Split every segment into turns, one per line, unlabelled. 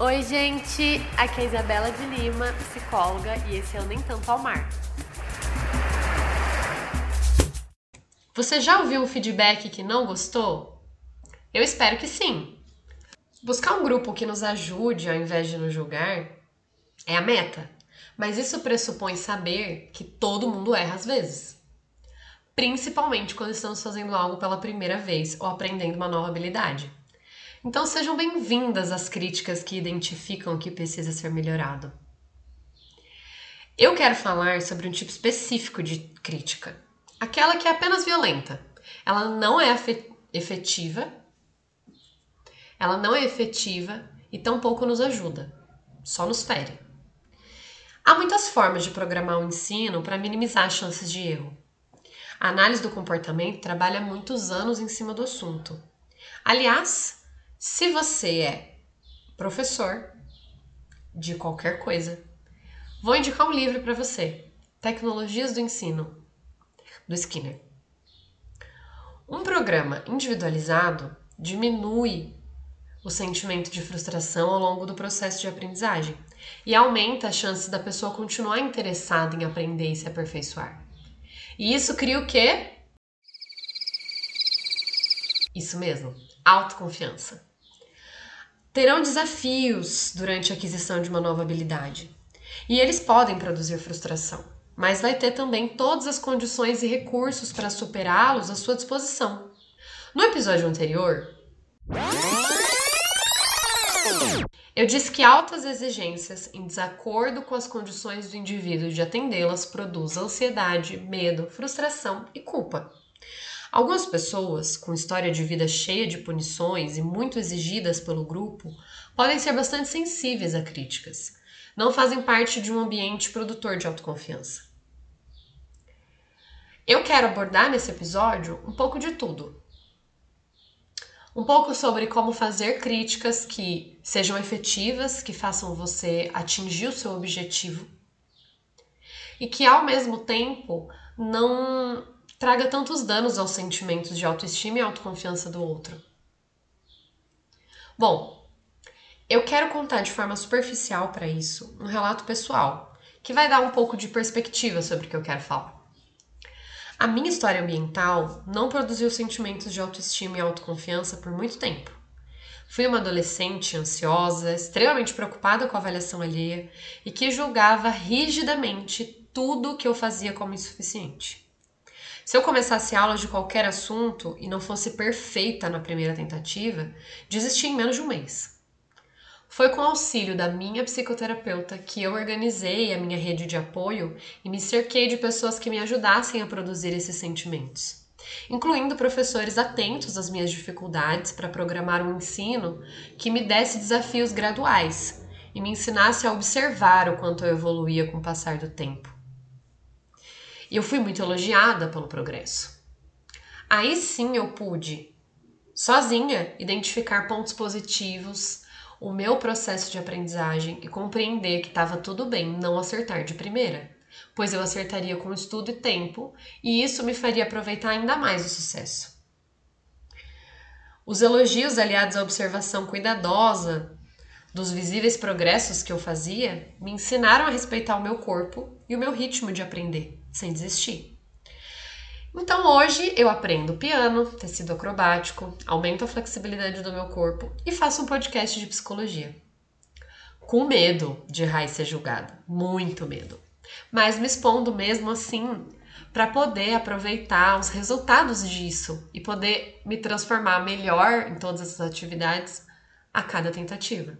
Oi, gente! Aqui é a Isabela de Lima, psicóloga, e esse é o Nem Tanto ao Mar. Você já ouviu um feedback que não gostou? Eu espero que sim. Buscar um grupo que nos ajude ao invés de nos julgar é a meta, mas isso pressupõe saber que todo mundo erra às vezes. Principalmente quando estamos fazendo algo pela primeira vez ou aprendendo uma nova habilidade. Então sejam bem-vindas às críticas que identificam o que precisa ser melhorado. Eu quero falar sobre um tipo específico de crítica, aquela que é apenas violenta. Ela não é efetiva, ela não é efetiva e tampouco nos ajuda, só nos fere. Há muitas formas de programar o ensino para minimizar as chances de erro. A análise do comportamento trabalha muitos anos em cima do assunto. Aliás, se você é professor de qualquer coisa, vou indicar um livro para você: Tecnologias do Ensino, do Skinner. Um programa individualizado diminui o sentimento de frustração ao longo do processo de aprendizagem e aumenta a chance da pessoa continuar interessada em aprender e se aperfeiçoar. E isso cria o quê? Isso mesmo, autoconfiança terão desafios durante a aquisição de uma nova habilidade. E eles podem produzir frustração, mas vai ter também todas as condições e recursos para superá-los à sua disposição. No episódio anterior, eu disse que altas exigências, em desacordo com as condições do indivíduo de atendê-las, produz ansiedade, medo, frustração e culpa. Algumas pessoas, com história de vida cheia de punições e muito exigidas pelo grupo, podem ser bastante sensíveis a críticas. Não fazem parte de um ambiente produtor de autoconfiança. Eu quero abordar nesse episódio um pouco de tudo. Um pouco sobre como fazer críticas que sejam efetivas, que façam você atingir o seu objetivo e que ao mesmo tempo não traga tantos danos aos sentimentos de autoestima e autoconfiança do outro. Bom, eu quero contar de forma superficial para isso um relato pessoal, que vai dar um pouco de perspectiva sobre o que eu quero falar. A minha história ambiental não produziu sentimentos de autoestima e autoconfiança por muito tempo. Fui uma adolescente ansiosa, extremamente preocupada com a avaliação alheia e que julgava rigidamente tudo que eu fazia como insuficiente. Se eu começasse aulas de qualquer assunto e não fosse perfeita na primeira tentativa, desisti em menos de um mês. Foi com o auxílio da minha psicoterapeuta que eu organizei a minha rede de apoio e me cerquei de pessoas que me ajudassem a produzir esses sentimentos, incluindo professores atentos às minhas dificuldades para programar um ensino que me desse desafios graduais e me ensinasse a observar o quanto eu evoluía com o passar do tempo. E eu fui muito elogiada pelo progresso. Aí sim eu pude, sozinha, identificar pontos positivos, o meu processo de aprendizagem e compreender que estava tudo bem não acertar de primeira, pois eu acertaria com estudo e tempo, e isso me faria aproveitar ainda mais o sucesso. Os elogios aliados à observação cuidadosa dos visíveis progressos que eu fazia me ensinaram a respeitar o meu corpo e o meu ritmo de aprender sem desistir. Então hoje eu aprendo piano, tecido acrobático, aumento a flexibilidade do meu corpo e faço um podcast de psicologia. Com medo de e ser julgada, muito medo. Mas me expondo mesmo assim para poder aproveitar os resultados disso e poder me transformar melhor em todas essas atividades a cada tentativa.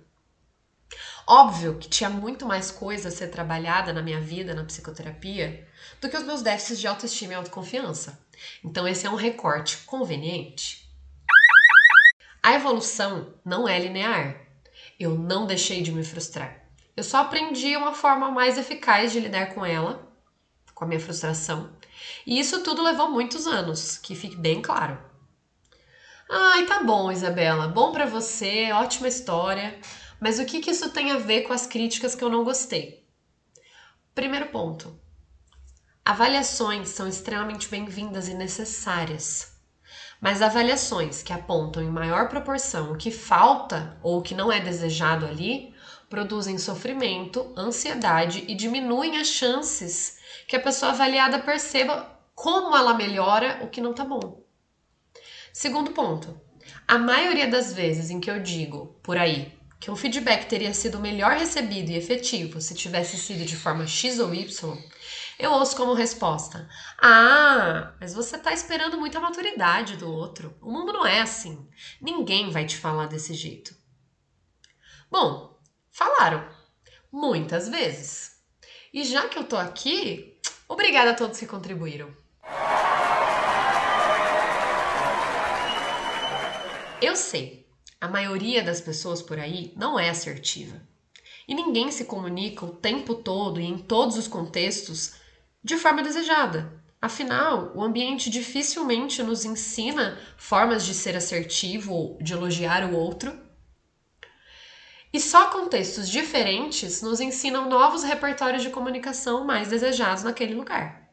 Óbvio que tinha muito mais coisa a ser trabalhada na minha vida, na psicoterapia, do que os meus déficits de autoestima e autoconfiança. Então, esse é um recorte conveniente. A evolução não é linear. Eu não deixei de me frustrar. Eu só aprendi uma forma mais eficaz de lidar com ela, com a minha frustração. E isso tudo levou muitos anos, que fique bem claro. Ai, tá bom, Isabela. Bom para você, ótima história. Mas o que, que isso tem a ver com as críticas que eu não gostei? Primeiro ponto: avaliações são extremamente bem-vindas e necessárias. Mas avaliações que apontam em maior proporção o que falta ou o que não é desejado ali produzem sofrimento, ansiedade e diminuem as chances que a pessoa avaliada perceba como ela melhora o que não tá bom. Segundo ponto, a maioria das vezes em que eu digo por aí que um feedback teria sido melhor recebido e efetivo se tivesse sido de forma X ou Y, eu ouço como resposta: Ah, mas você está esperando muita maturidade do outro. O mundo não é assim. Ninguém vai te falar desse jeito. Bom, falaram. Muitas vezes. E já que eu tô aqui, obrigada a todos que contribuíram. Eu sei, a maioria das pessoas por aí não é assertiva. E ninguém se comunica o tempo todo e em todos os contextos de forma desejada. Afinal, o ambiente dificilmente nos ensina formas de ser assertivo ou de elogiar o outro. E só contextos diferentes nos ensinam novos repertórios de comunicação mais desejados naquele lugar.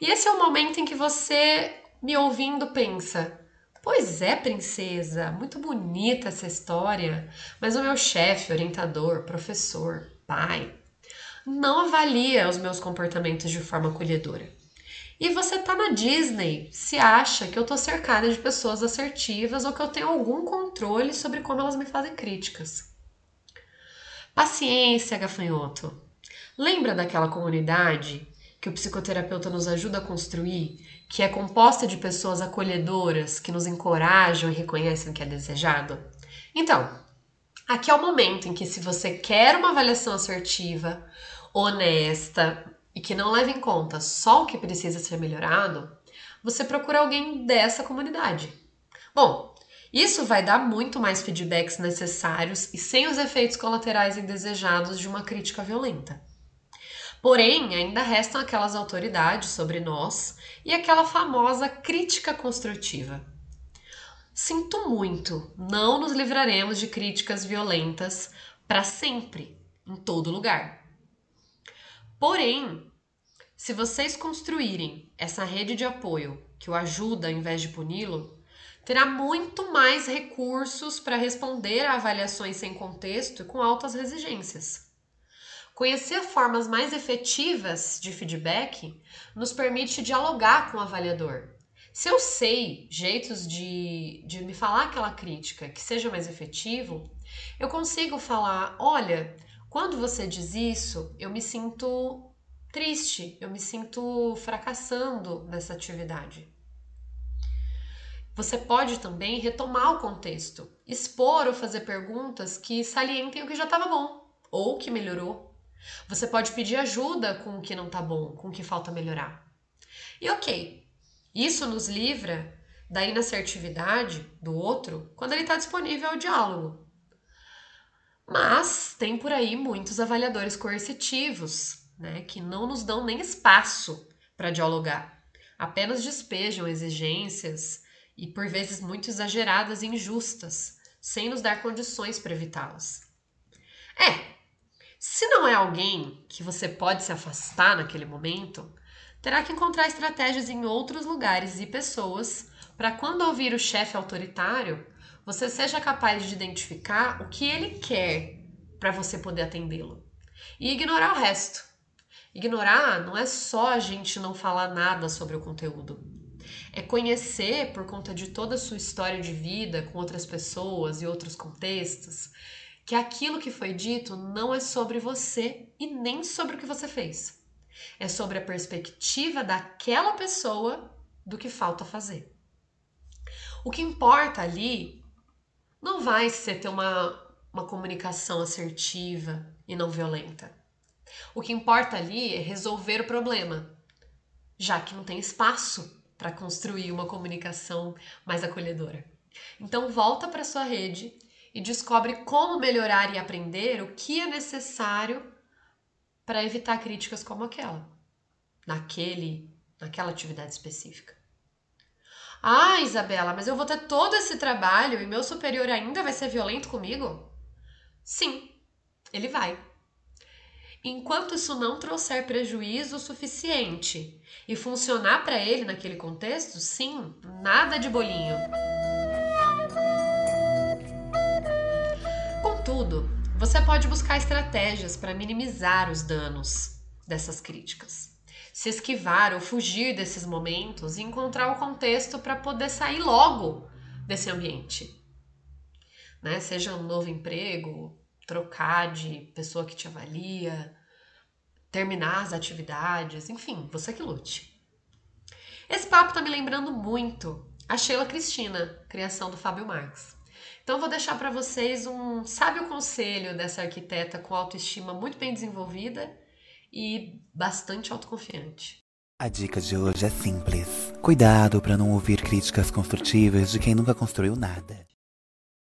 E esse é o momento em que você, me ouvindo, pensa: Pois é, princesa, muito bonita essa história, mas o meu chefe, orientador, professor, pai, não avalia os meus comportamentos de forma acolhedora. E você tá na Disney, se acha que eu tô cercada de pessoas assertivas ou que eu tenho algum controle sobre como elas me fazem críticas. Paciência, gafanhoto. Lembra daquela comunidade que o psicoterapeuta nos ajuda a construir, que é composta de pessoas acolhedoras que nos encorajam e reconhecem o que é desejado? Então, aqui é o momento em que, se você quer uma avaliação assertiva, honesta e que não leva em conta só o que precisa ser melhorado, você procura alguém dessa comunidade. Bom, isso vai dar muito mais feedbacks necessários e sem os efeitos colaterais indesejados de uma crítica violenta. Porém, ainda restam aquelas autoridades sobre nós e aquela famosa crítica construtiva. Sinto muito, não nos livraremos de críticas violentas para sempre, em todo lugar. Porém, se vocês construírem essa rede de apoio que o ajuda ao invés de puni-lo, terá muito mais recursos para responder a avaliações sem contexto e com altas exigências. Conhecer formas mais efetivas de feedback nos permite dialogar com o avaliador. Se eu sei jeitos de, de me falar aquela crítica que seja mais efetivo, eu consigo falar: olha, quando você diz isso, eu me sinto triste, eu me sinto fracassando nessa atividade. Você pode também retomar o contexto, expor ou fazer perguntas que salientem o que já estava bom ou que melhorou. Você pode pedir ajuda com o que não está bom, com o que falta melhorar. E ok, isso nos livra da inassertividade do outro quando ele está disponível ao diálogo. Mas tem por aí muitos avaliadores coercitivos, né, que não nos dão nem espaço para dialogar, apenas despejam exigências e por vezes muito exageradas e injustas, sem nos dar condições para evitá-las. É, se não é alguém que você pode se afastar naquele momento, terá que encontrar estratégias em outros lugares e pessoas para quando ouvir o chefe autoritário você seja capaz de identificar o que ele quer para você poder atendê-lo e ignorar o resto. Ignorar não é só a gente não falar nada sobre o conteúdo. É conhecer, por conta de toda a sua história de vida com outras pessoas e outros contextos, que aquilo que foi dito não é sobre você e nem sobre o que você fez. É sobre a perspectiva daquela pessoa do que falta fazer. O que importa ali não vai ser ter uma, uma comunicação assertiva e não violenta. O que importa ali é resolver o problema, já que não tem espaço para construir uma comunicação mais acolhedora. Então volta para sua rede e descobre como melhorar e aprender o que é necessário para evitar críticas como aquela, naquele, naquela atividade específica. Ah, Isabela, mas eu vou ter todo esse trabalho e meu superior ainda vai ser violento comigo? Sim, ele vai. enquanto isso não trouxer prejuízo suficiente e funcionar para ele naquele contexto, sim, nada de bolinho. Contudo, você pode buscar estratégias para minimizar os danos dessas críticas. Se esquivar ou fugir desses momentos e encontrar o contexto para poder sair logo desse ambiente. Né? Seja um novo emprego, trocar de pessoa que te avalia, terminar as atividades, enfim, você que lute. Esse papo tá me lembrando muito a Sheila Cristina, criação do Fábio Marx. Então vou deixar para vocês um sábio conselho dessa arquiteta com autoestima muito bem desenvolvida e bastante autoconfiante.
A dica de hoje é simples. Cuidado para não ouvir críticas construtivas de quem nunca construiu nada.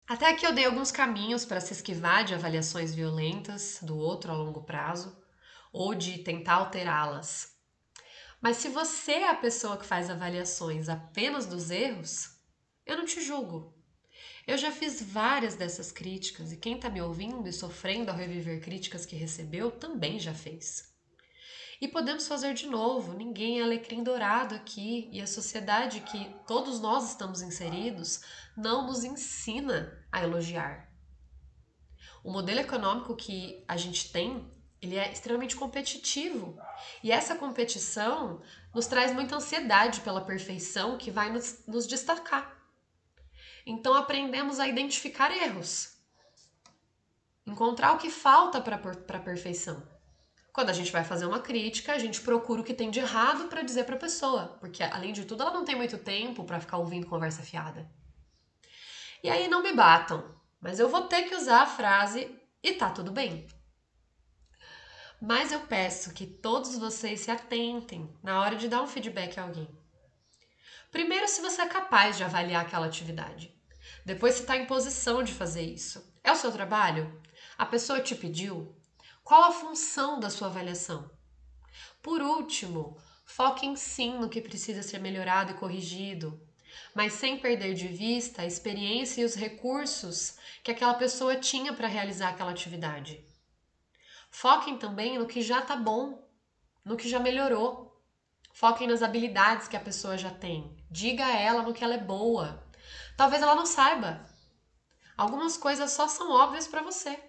Até aqui eu dei alguns caminhos para se esquivar de avaliações violentas do outro a longo prazo ou de tentar alterá-las. Mas se você é a pessoa que faz avaliações apenas dos erros, eu não te julgo. Eu já fiz várias dessas críticas e quem está me ouvindo e sofrendo ao reviver críticas que recebeu também já fez. E podemos fazer de novo, ninguém é alecrim dourado aqui e a sociedade que todos nós estamos inseridos não nos ensina a elogiar. O modelo econômico que a gente tem, ele é extremamente competitivo. E essa competição nos traz muita ansiedade pela perfeição que vai nos, nos destacar. Então aprendemos a identificar erros, encontrar o que falta para a perfeição. Quando a gente vai fazer uma crítica, a gente procura o que tem de errado para dizer para a pessoa, porque além de tudo, ela não tem muito tempo para ficar ouvindo conversa fiada. E aí não me batam, mas eu vou ter que usar a frase e tá tudo bem. Mas eu peço que todos vocês se atentem na hora de dar um feedback a alguém. Primeiro, se você é capaz de avaliar aquela atividade. Depois, se está em posição de fazer isso. É o seu trabalho? A pessoa te pediu? Qual a função da sua avaliação? Por último, foque em sim no que precisa ser melhorado e corrigido, mas sem perder de vista a experiência e os recursos que aquela pessoa tinha para realizar aquela atividade. Foquem também no que já está bom, no que já melhorou. Foquem nas habilidades que a pessoa já tem. Diga a ela no que ela é boa. Talvez ela não saiba. Algumas coisas só são óbvias para você.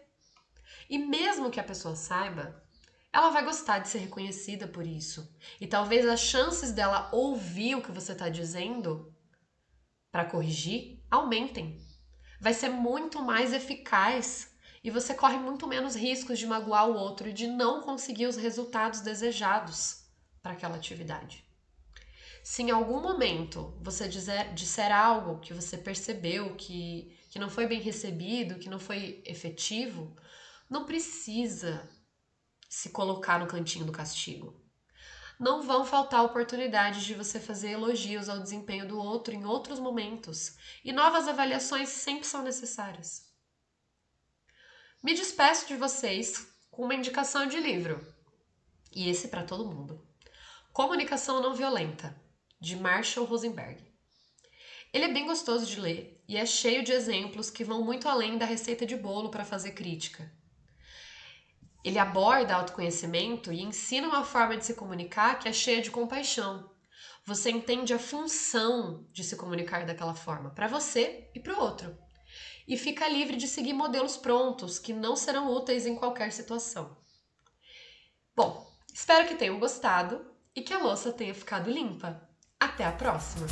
E mesmo que a pessoa saiba, ela vai gostar de ser reconhecida por isso. E talvez as chances dela ouvir o que você está dizendo para corrigir aumentem. Vai ser muito mais eficaz e você corre muito menos riscos de magoar o outro e de não conseguir os resultados desejados para aquela atividade. Se em algum momento você dizer, disser algo que você percebeu que, que não foi bem recebido, que não foi efetivo, não precisa se colocar no cantinho do castigo. Não vão faltar oportunidades de você fazer elogios ao desempenho do outro em outros momentos, e novas avaliações sempre são necessárias. Me despeço de vocês com uma indicação de livro, e esse para todo mundo. Comunicação Não Violenta, de Marshall Rosenberg. Ele é bem gostoso de ler e é cheio de exemplos que vão muito além da receita de bolo para fazer crítica. Ele aborda autoconhecimento e ensina uma forma de se comunicar que é cheia de compaixão. Você entende a função de se comunicar daquela forma, para você e para o outro. E fica livre de seguir modelos prontos que não serão úteis em qualquer situação. Bom, espero que tenham gostado e que a louça tenha ficado limpa. Até a próxima!